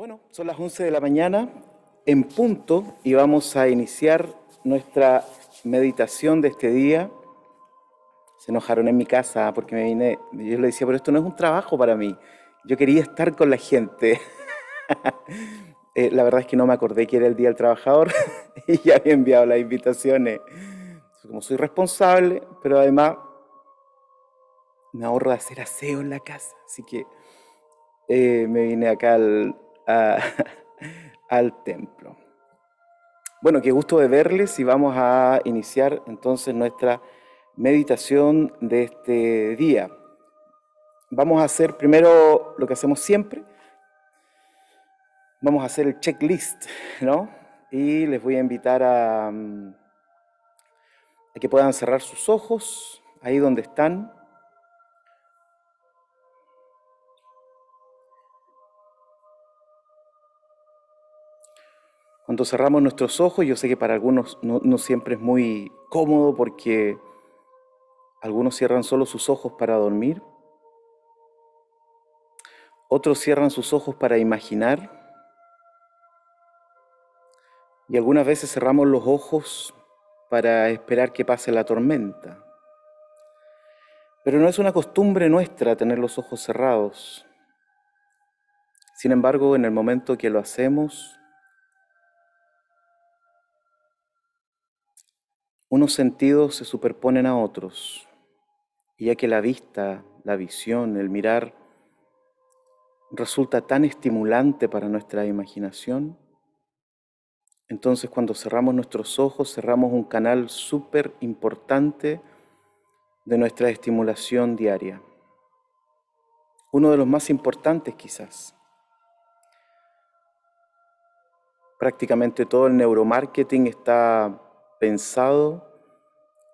Bueno, son las 11 de la mañana en punto y vamos a iniciar nuestra meditación de este día. Se enojaron en mi casa porque me vine, yo le decía, pero esto no es un trabajo para mí. Yo quería estar con la gente. Eh, la verdad es que no me acordé que era el Día del Trabajador y ya había enviado las invitaciones. Como soy responsable, pero además me ahorro de hacer aseo en la casa. Así que eh, me vine acá al, al templo. Bueno, qué gusto de verles y vamos a iniciar entonces nuestra meditación de este día. Vamos a hacer primero lo que hacemos siempre. Vamos a hacer el checklist, ¿no? Y les voy a invitar a, mm, a que puedan cerrar sus ojos ahí donde están. Cuando cerramos nuestros ojos, yo sé que para algunos no, siempre es muy cómodo porque algunos cierran solo sus ojos para dormir, otros cierran sus ojos para imaginar y algunas veces cerramos los ojos para esperar que pase la tormenta. Pero no es una costumbre nuestra tener los ojos cerrados. Sin embargo, en el momento que lo hacemos, unos sentidos se superponen a otros, y ya que la vista, la visión, el mirar resulta tan estimulante para nuestra imaginación, entonces cuando cerramos nuestros ojos cerramos un canal súper importante de nuestra estimulación diaria. Uno de los más importantes quizás. Prácticamente todo el neuromarketing está pensado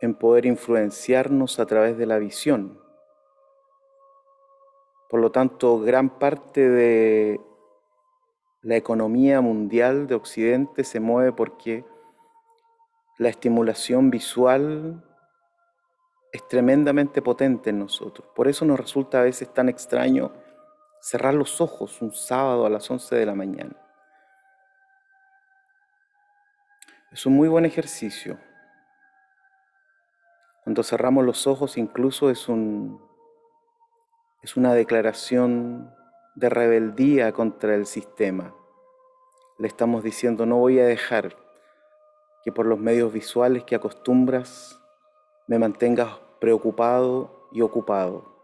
en poder influenciarnos a través de la visión. Por lo tanto, gran parte de la economía mundial de Occidente se mueve porque la estimulación visual es tremendamente potente en nosotros. Por eso nos resulta a veces tan extraño cerrar los ojos un sábado a las 11 de la mañana. Es un muy buen ejercicio. Cuando cerramos los ojos incluso es, un, es una declaración de rebeldía contra el sistema. Le estamos diciendo, no voy a dejar que por los medios visuales que acostumbras me mantengas preocupado y ocupado.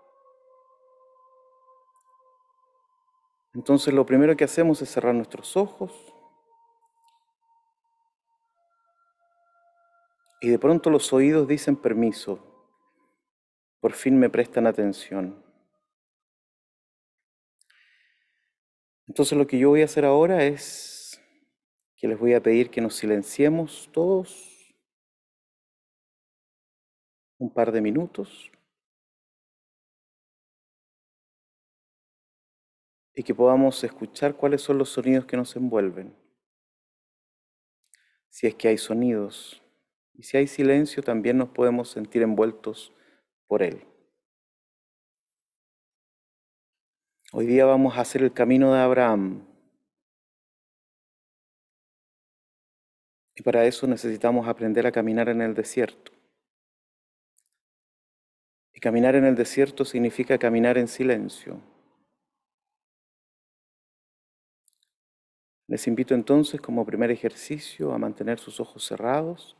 Entonces lo primero que hacemos es cerrar nuestros ojos Y de pronto los oídos dicen permiso, por fin me prestan atención. Entonces lo que yo voy a hacer ahora es que les voy a pedir que nos silenciemos todos un par de minutos y que podamos escuchar cuáles son los sonidos que nos envuelven. Si es que hay sonidos. Y si hay silencio, también nos podemos sentir envueltos por Él. Hoy día vamos a hacer el camino de Abraham. Y para eso necesitamos aprender a caminar en el desierto. Y caminar en el desierto significa caminar en silencio. Les invito entonces como primer ejercicio a mantener sus ojos cerrados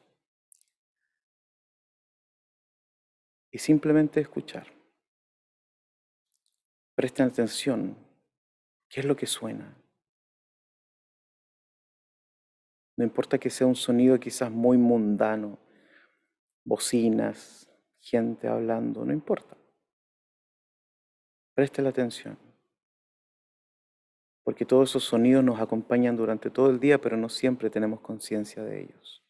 y simplemente escuchar. Presten atención. ¿Qué es lo que suena? No importa que sea un sonido quizás muy mundano, bocinas, gente hablando, no importa. Preste la atención. Porque todos esos sonidos nos acompañan durante todo el día, pero no siempre tenemos conciencia de ellos.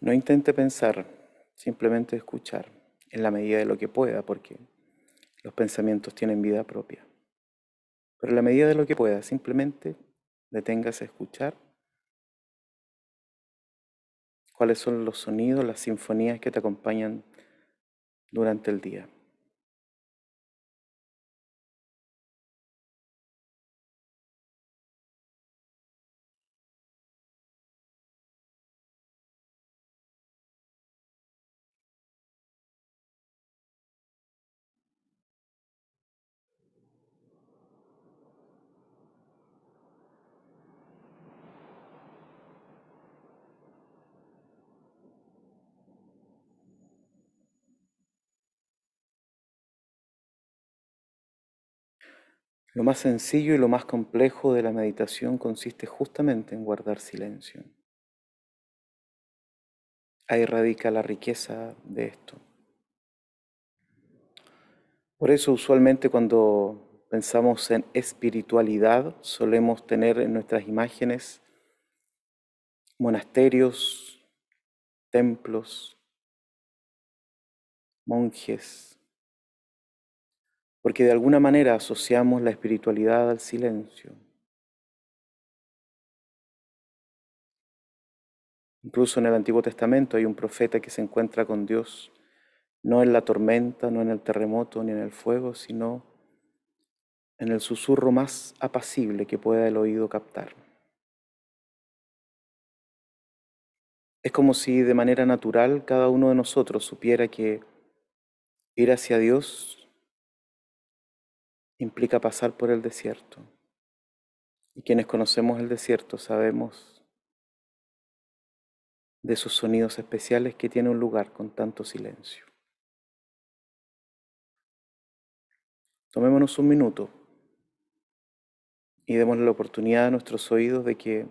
No intente pensar, simplemente escuchar en la medida de lo que pueda, porque los pensamientos tienen vida propia. Pero en la medida de lo que pueda, simplemente deténgase a escuchar cuáles son los sonidos, las sinfonías que te acompañan durante el día. Lo más sencillo y lo más complejo de la meditación consiste justamente en guardar silencio. Ahí radica la riqueza de esto. Por eso usualmente cuando pensamos en espiritualidad solemos tener en nuestras imágenes monasterios, templos, monjes, porque de alguna manera asociamos la espiritualidad al silencio. Incluso en el Antiguo Testamento hay un profeta que se encuentra con Dios, no en la tormenta, no en el terremoto, ni en el fuego, sino en el susurro más apacible que pueda el oído captar. Es como si de manera natural cada uno de nosotros supiera que ir hacia Dios implica pasar por el desierto. Y quienes conocemos el desierto sabemos de esos sonidos especiales que tiene un lugar con tanto silencio. Tomémonos un minuto y démosle la oportunidad a nuestros oídos de que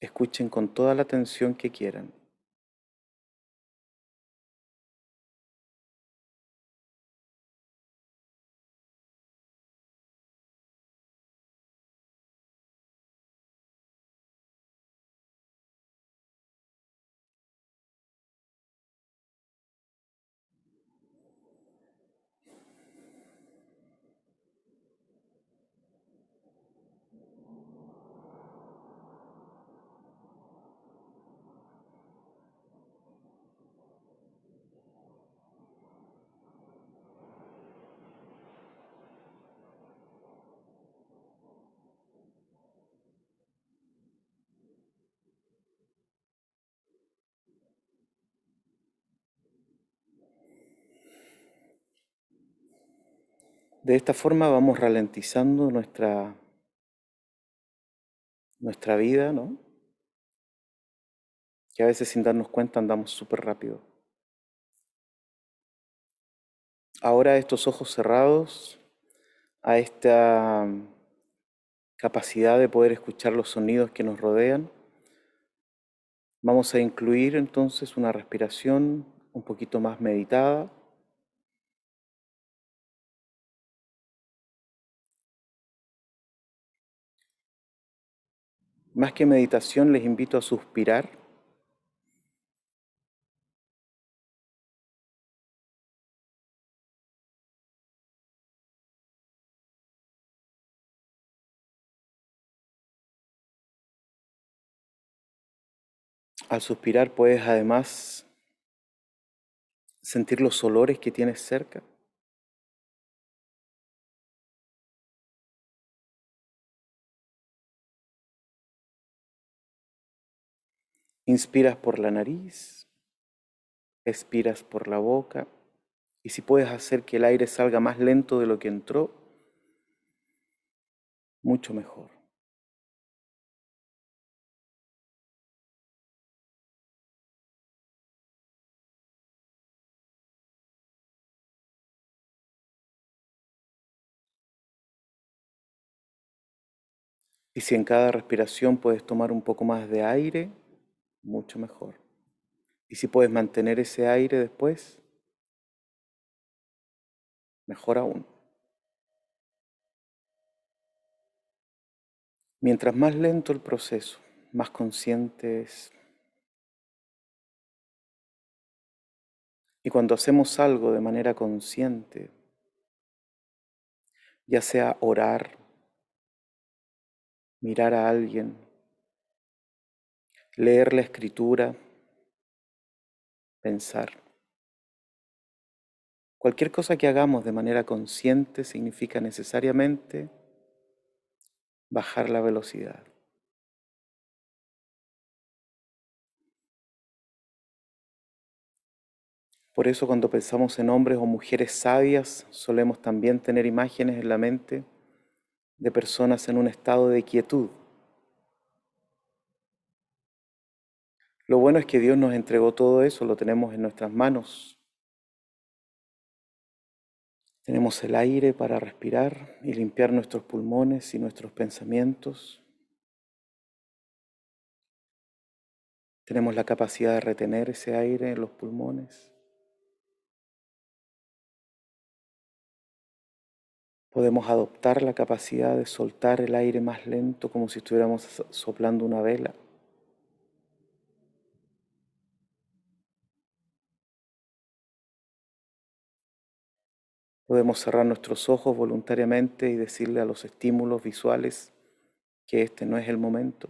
escuchen con toda la atención que quieran De esta forma vamos ralentizando nuestra, nuestra vida, ¿no? Que a veces sin darnos cuenta andamos súper rápido. Ahora estos ojos cerrados, a esta capacidad de poder escuchar los sonidos que nos rodean, vamos a incluir entonces una respiración un poquito más meditada. Más que meditación, les invito a suspirar. Al suspirar puedes además sentir los olores que tienes cerca. Inspiras por la nariz, expiras por la boca y si puedes hacer que el aire salga más lento de lo que entró, mucho mejor. Y si en cada respiración puedes tomar un poco más de aire, mucho mejor. Y si puedes mantener ese aire después, mejor aún. Mientras más lento el proceso, más conscientes Y cuando hacemos algo de manera consciente, ya sea orar, mirar a alguien, leer la escritura, pensar. Cualquier cosa que hagamos de manera consciente significa necesariamente bajar la velocidad. Por eso cuando pensamos en hombres o mujeres sabias, solemos también tener imágenes en la mente de personas en un estado de quietud. Lo bueno es que Dios nos entregó todo eso, lo tenemos en nuestras manos. Tenemos el aire para respirar y limpiar nuestros pulmones y nuestros pensamientos. Tenemos la capacidad de retener ese aire en los pulmones. Podemos adoptar la capacidad de soltar el aire más lento como si estuviéramos soplando una vela. Podemos cerrar nuestros ojos voluntariamente y decirle a los estímulos visuales que este no es el momento.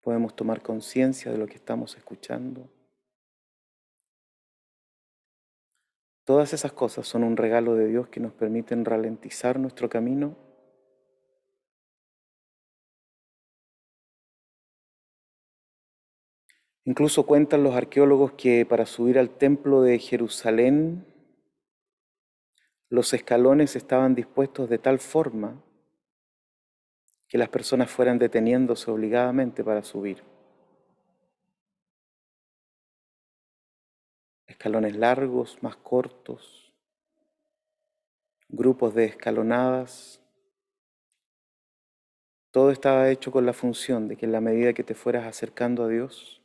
Podemos tomar conciencia de lo que estamos escuchando. Todas esas cosas son un regalo de Dios que nos permiten ralentizar nuestro camino Incluso cuentan los arqueólogos que para subir al templo de Jerusalén los escalones estaban dispuestos de tal forma que las personas fueran deteniéndose obligadamente para subir. escalones largos, más cortos, grupos de escalonadas. Todo estaba hecho con la función de que en la medida que te fueras acercando a Dios,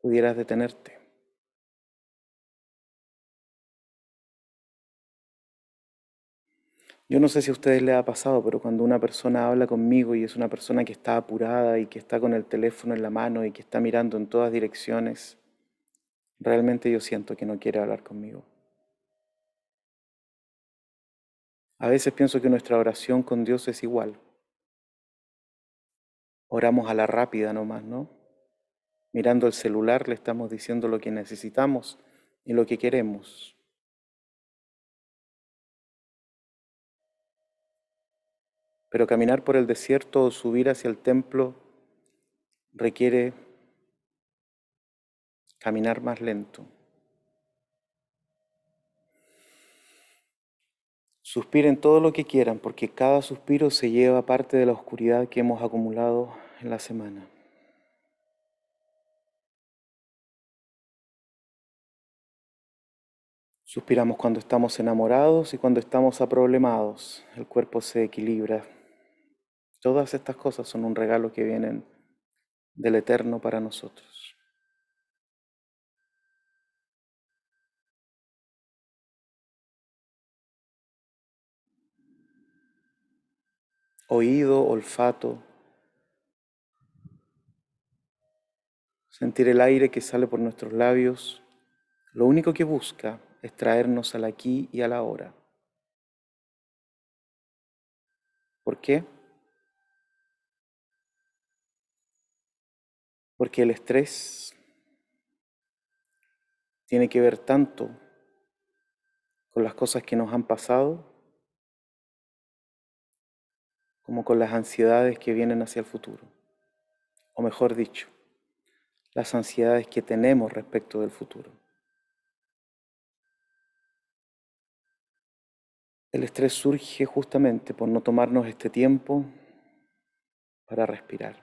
pudieras detenerte. Yo no sé si a ustedes les ha pasado, pero cuando una persona habla conmigo y es una persona que está apurada y que está con el teléfono en la mano y que está mirando en todas direcciones, realmente yo siento que no quiere hablar conmigo. A veces pienso que nuestra oración con Dios es igual. Oramos a la rápida nomás, ¿no? Mirando el celular le estamos diciendo lo que necesitamos y lo que queremos. Pero caminar por el desierto o subir hacia el templo requiere caminar más lento. Suspiren todo lo que quieran, porque cada suspiro se lleva parte de la oscuridad que hemos acumulado en la semana. Suspiramos cuando estamos enamorados y cuando estamos aproblemados. El cuerpo se equilibra. Todas estas cosas son un regalo que vienen del Eterno para nosotros. oído, olfato, sentir el aire que sale por nuestros labios, lo único que busca es traernos al aquí y a la hora. ¿Por qué? Porque el estrés tiene que ver tanto con las cosas que nos han pasado como con las ansiedades que vienen hacia el futuro. O mejor dicho, las ansiedades que tenemos respecto del futuro. El estrés surge justamente por no tomarnos este tiempo para respirar.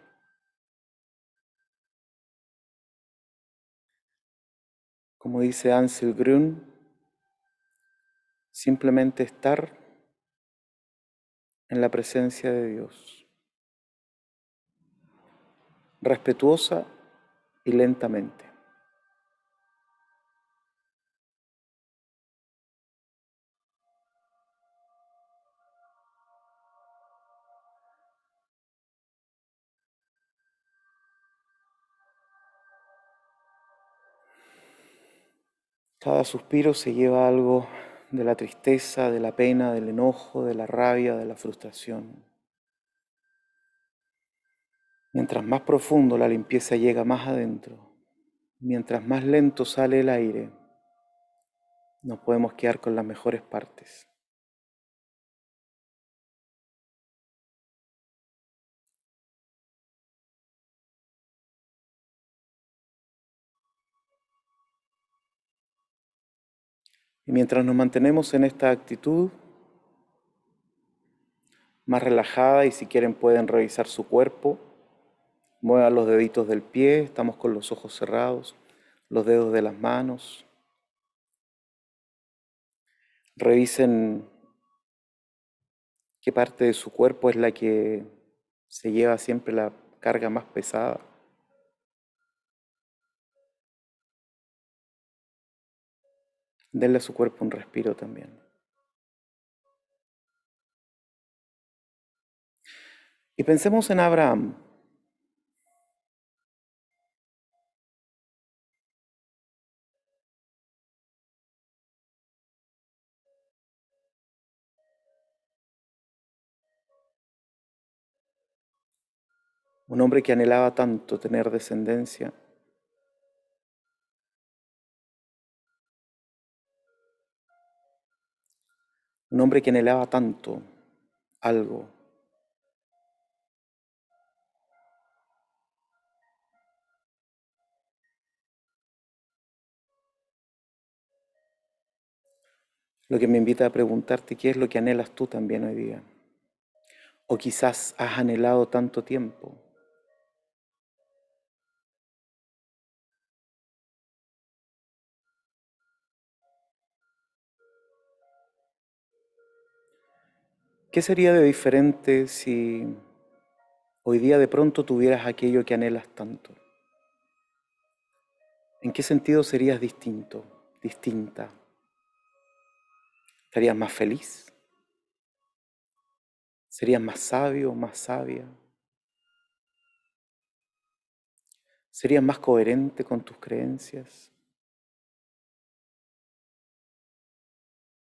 Como dice Ansel Grun, simplemente estar en la presencia de Dios, respetuosa y lentamente. Cada suspiro se lleva algo de la tristeza, de la pena, del enojo, de la rabia, de la frustración. Mientras más profundo la limpieza llega más adentro, mientras más lento sale el aire, nos podemos quedar con las mejores partes. Y mientras nos mantenemos en esta actitud, más relajada y si quieren pueden revisar su cuerpo, muevan los deditos del pie, estamos con los ojos cerrados, los dedos de las manos. Revisen qué parte de su cuerpo es la que se lleva siempre la carga más pesada. Denle a su cuerpo un respiro también. Y pensemos en Abraham. Un hombre que anhelaba tanto tener descendencia un hombre que anhelaba tanto algo. Lo que me invita a preguntarte qué es lo que anhelas tú también hoy día. O quizás has anhelado tanto tiempo. ¿Qué sería de diferente si hoy día de pronto tuvieras aquello que anhelas tanto? ¿En qué sentido serías distinto, distinta? ¿Estarías más feliz? ¿Serías más sabio, más sabia? ¿Serías más coherente con tus creencias?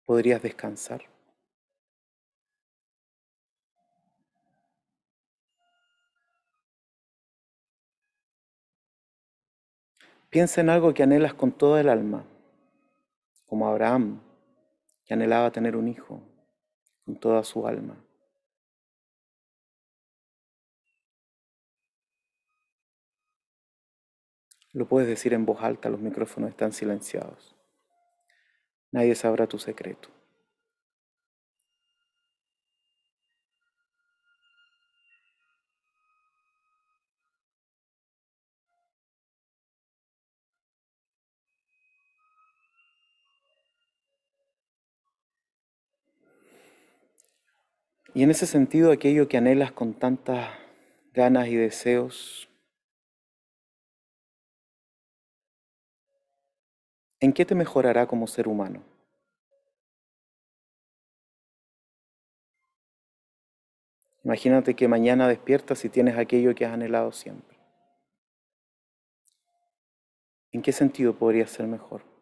¿Podrías descansar? Piensa en algo que anhelas con toda el alma, como Abraham, que anhelaba tener un hijo con toda su alma. Lo puedes decir en voz alta, los micrófonos están silenciados. Nadie sabrá tu secreto. Y en ese sentido, aquello que anhelas con tantas ganas y deseos, ¿en qué te mejorará como ser humano? Imagínate que mañana despiertas y tienes aquello que has anhelado siempre. ¿En qué sentido podría ser mejor?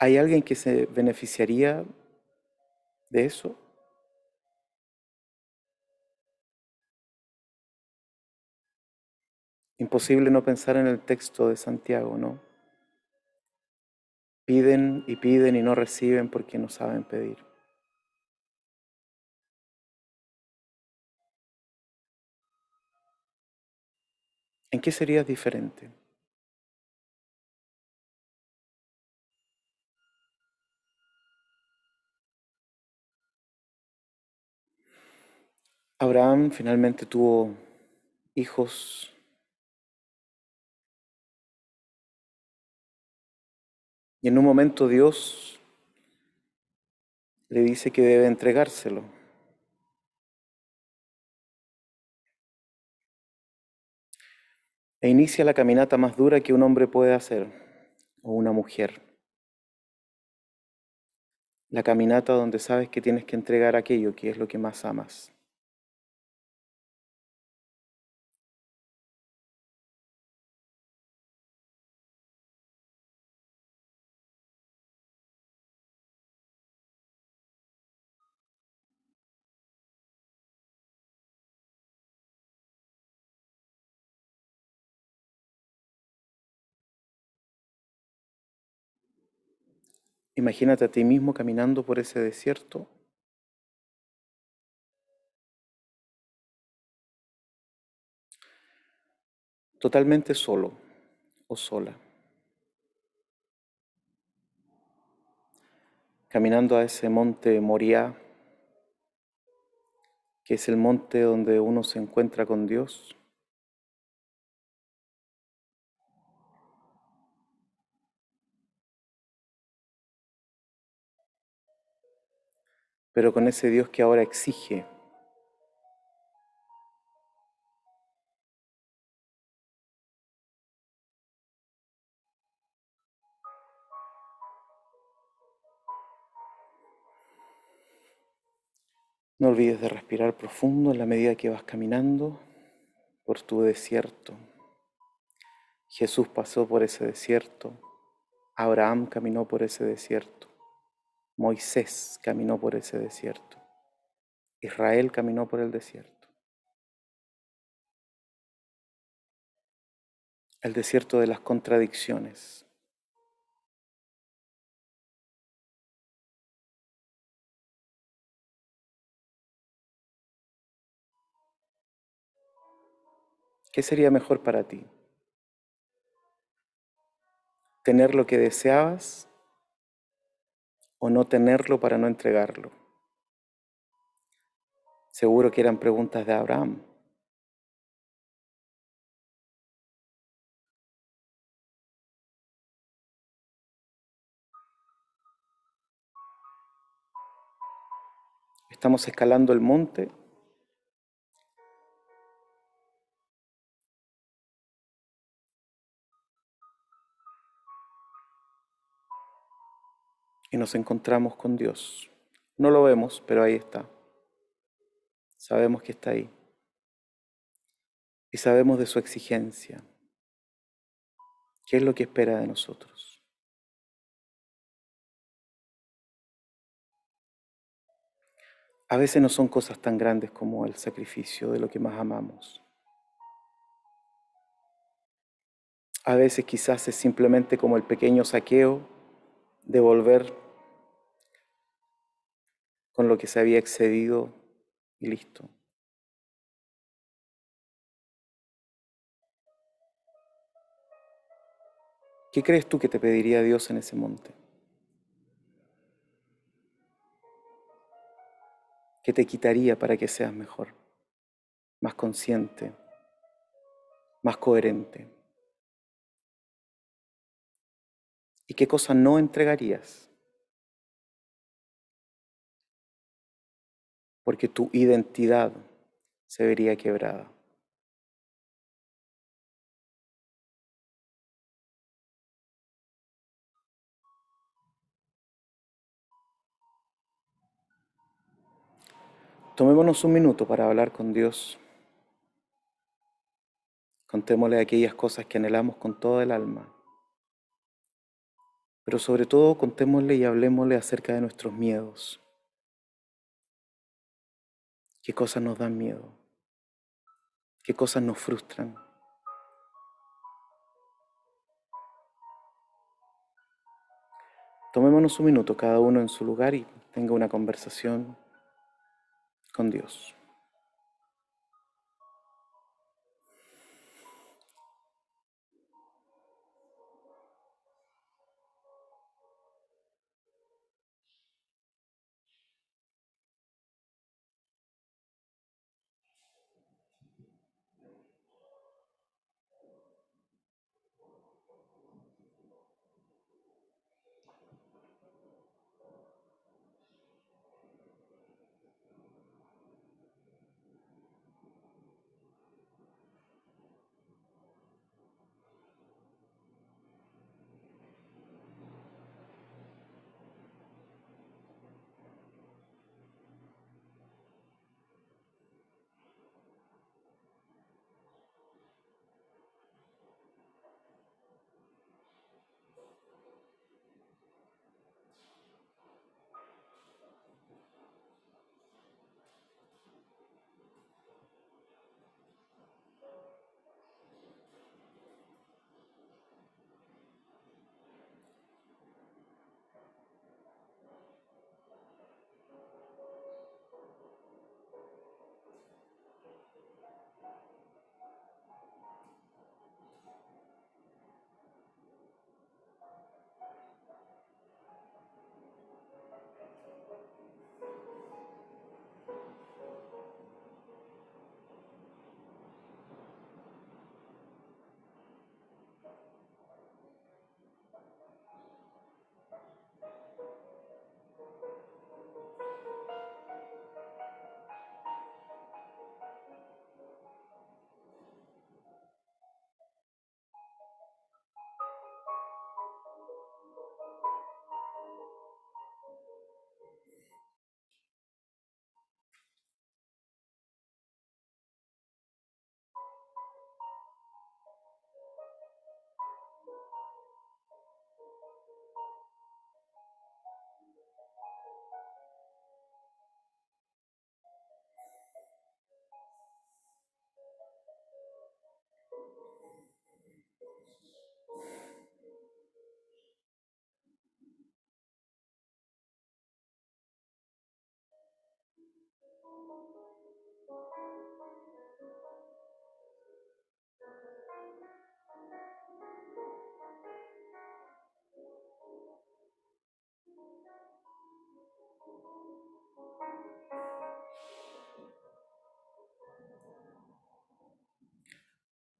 ¿Hay alguien que se beneficiaría de eso? Imposible no pensar en el texto de Santiago, ¿no? Piden y piden y no reciben porque no saben pedir. ¿En qué serías diferente? Abraham finalmente tuvo hijos. Y en un momento Dios le dice que debe entregárselo. E inicia la caminata más dura que un hombre puede hacer, o una mujer. La caminata donde sabes que tienes que entregar aquello que es lo que más amas. Imagínate a ti mismo caminando por ese desierto. Totalmente solo o sola. Caminando a ese monte Moriah, que es el monte donde uno se encuentra con Dios. Pero con ese Dios que ahora exige. No olvides de respirar profundo en la medida que vas caminando por tu desierto. Jesús pasó por ese desierto. Abraham caminó por ese desierto. Moisés caminó por ese desierto. Israel caminó por el desierto. El desierto de las contradicciones. ¿Qué sería mejor para ti? ¿Tener lo que deseabas o no tenerlo para no entregarlo? Seguro que eran preguntas de Abraham. Estamos escalando el monte y nos encontramos con Dios. No lo vemos, pero ahí está. Sabemos que está ahí. Y sabemos de su exigencia. ¿Qué es lo que espera de nosotros? A veces no son cosas tan grandes como el sacrificio de lo que más amamos. A veces quizás es simplemente como el pequeño saqueo devolver con lo que se había excedido y listo. ¿Qué crees tú que te pediría Dios en ese monte? ¿Qué te quitaría para que seas mejor, más consciente, más coherente? ¿Y qué cosa no entregarías? Porque tu identidad se vería quebrada. Tomémonos un minuto para hablar con Dios. Contémosle aquellas cosas que anhelamos con toda el alma. Pero sobre todo contémosle y hablemosle acerca de nuestros miedos. ¿Qué cosas nos dan miedo? ¿Qué cosas nos frustran? Tomémonos un minuto cada uno en su lugar y tenga una conversación con Dios.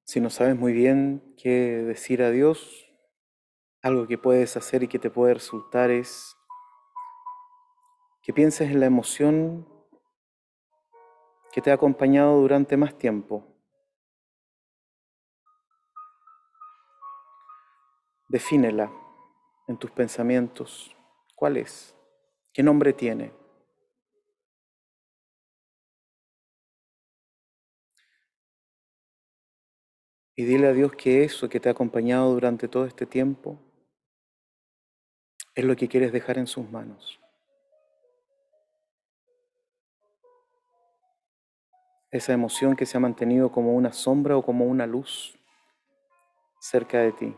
Si no sabes muy bien qué decir a Dios, algo que puedes hacer y que te puede resultar es que pienses en la emoción que te ha acompañado durante más tiempo. Defínela en tus pensamientos. ¿Cuál es? ¿Qué nombre tiene? Y dile a Dios que eso que te ha acompañado durante todo este tiempo es lo que quieres dejar en sus manos. Esa emoción que se ha mantenido como una sombra o como una luz cerca de ti.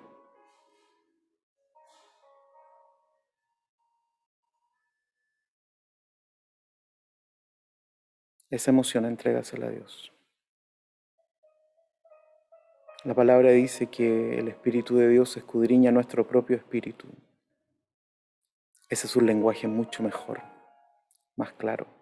Esa emoción entrégasela a Dios. La palabra dice que el Espíritu de Dios escudriña nuestro propio espíritu. Ese es un lenguaje mucho mejor, más claro.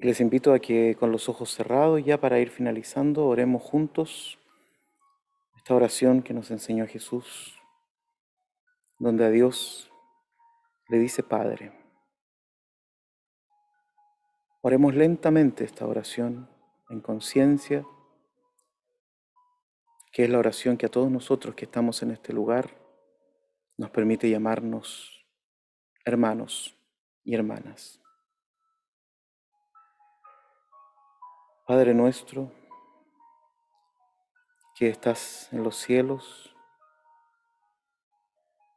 Les invito a que con los ojos cerrados, ya para ir finalizando, oremos juntos esta oración que nos enseñó Jesús, donde a Dios le dice Padre. Oremos lentamente esta oración en conciencia, que es la oración que a todos nosotros que estamos en este lugar nos permite llamarnos hermanos y hermanas. Padre nuestro, que estás en los cielos,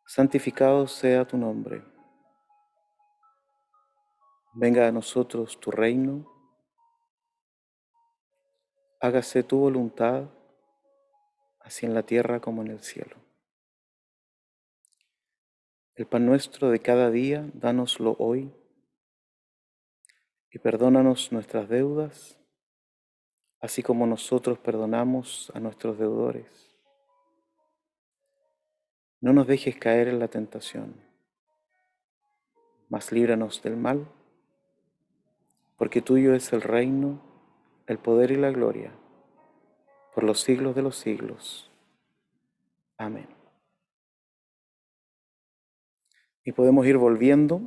santificado sea tu nombre. Venga a nosotros tu reino, hágase tu voluntad, así en la tierra como en el cielo. El pan nuestro de cada día, dánoslo hoy, y perdónanos nuestras deudas así como nosotros perdonamos a nuestros deudores. No nos dejes caer en la tentación, mas líbranos del mal, porque tuyo es el reino, el poder y la gloria, por los siglos de los siglos. Amén. Y podemos ir volviendo